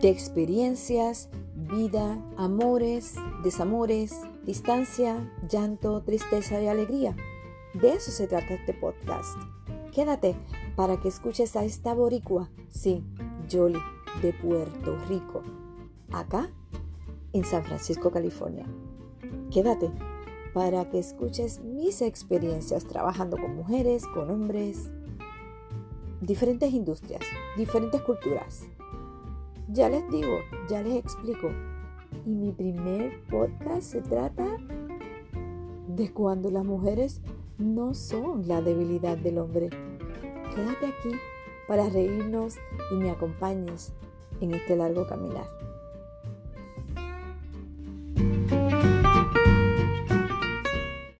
de experiencias, vida, amores, desamores, distancia, llanto, tristeza y alegría. De eso se trata este podcast. Quédate para que escuches a esta boricua, sí, Jolly, de Puerto Rico, acá en San Francisco, California. Quédate para que escuches mis experiencias trabajando con mujeres, con hombres, diferentes industrias, diferentes culturas. Ya les digo, ya les explico. Y mi primer podcast se trata de cuando las mujeres no son la debilidad del hombre. Quédate aquí para reírnos y me acompañes en este largo caminar.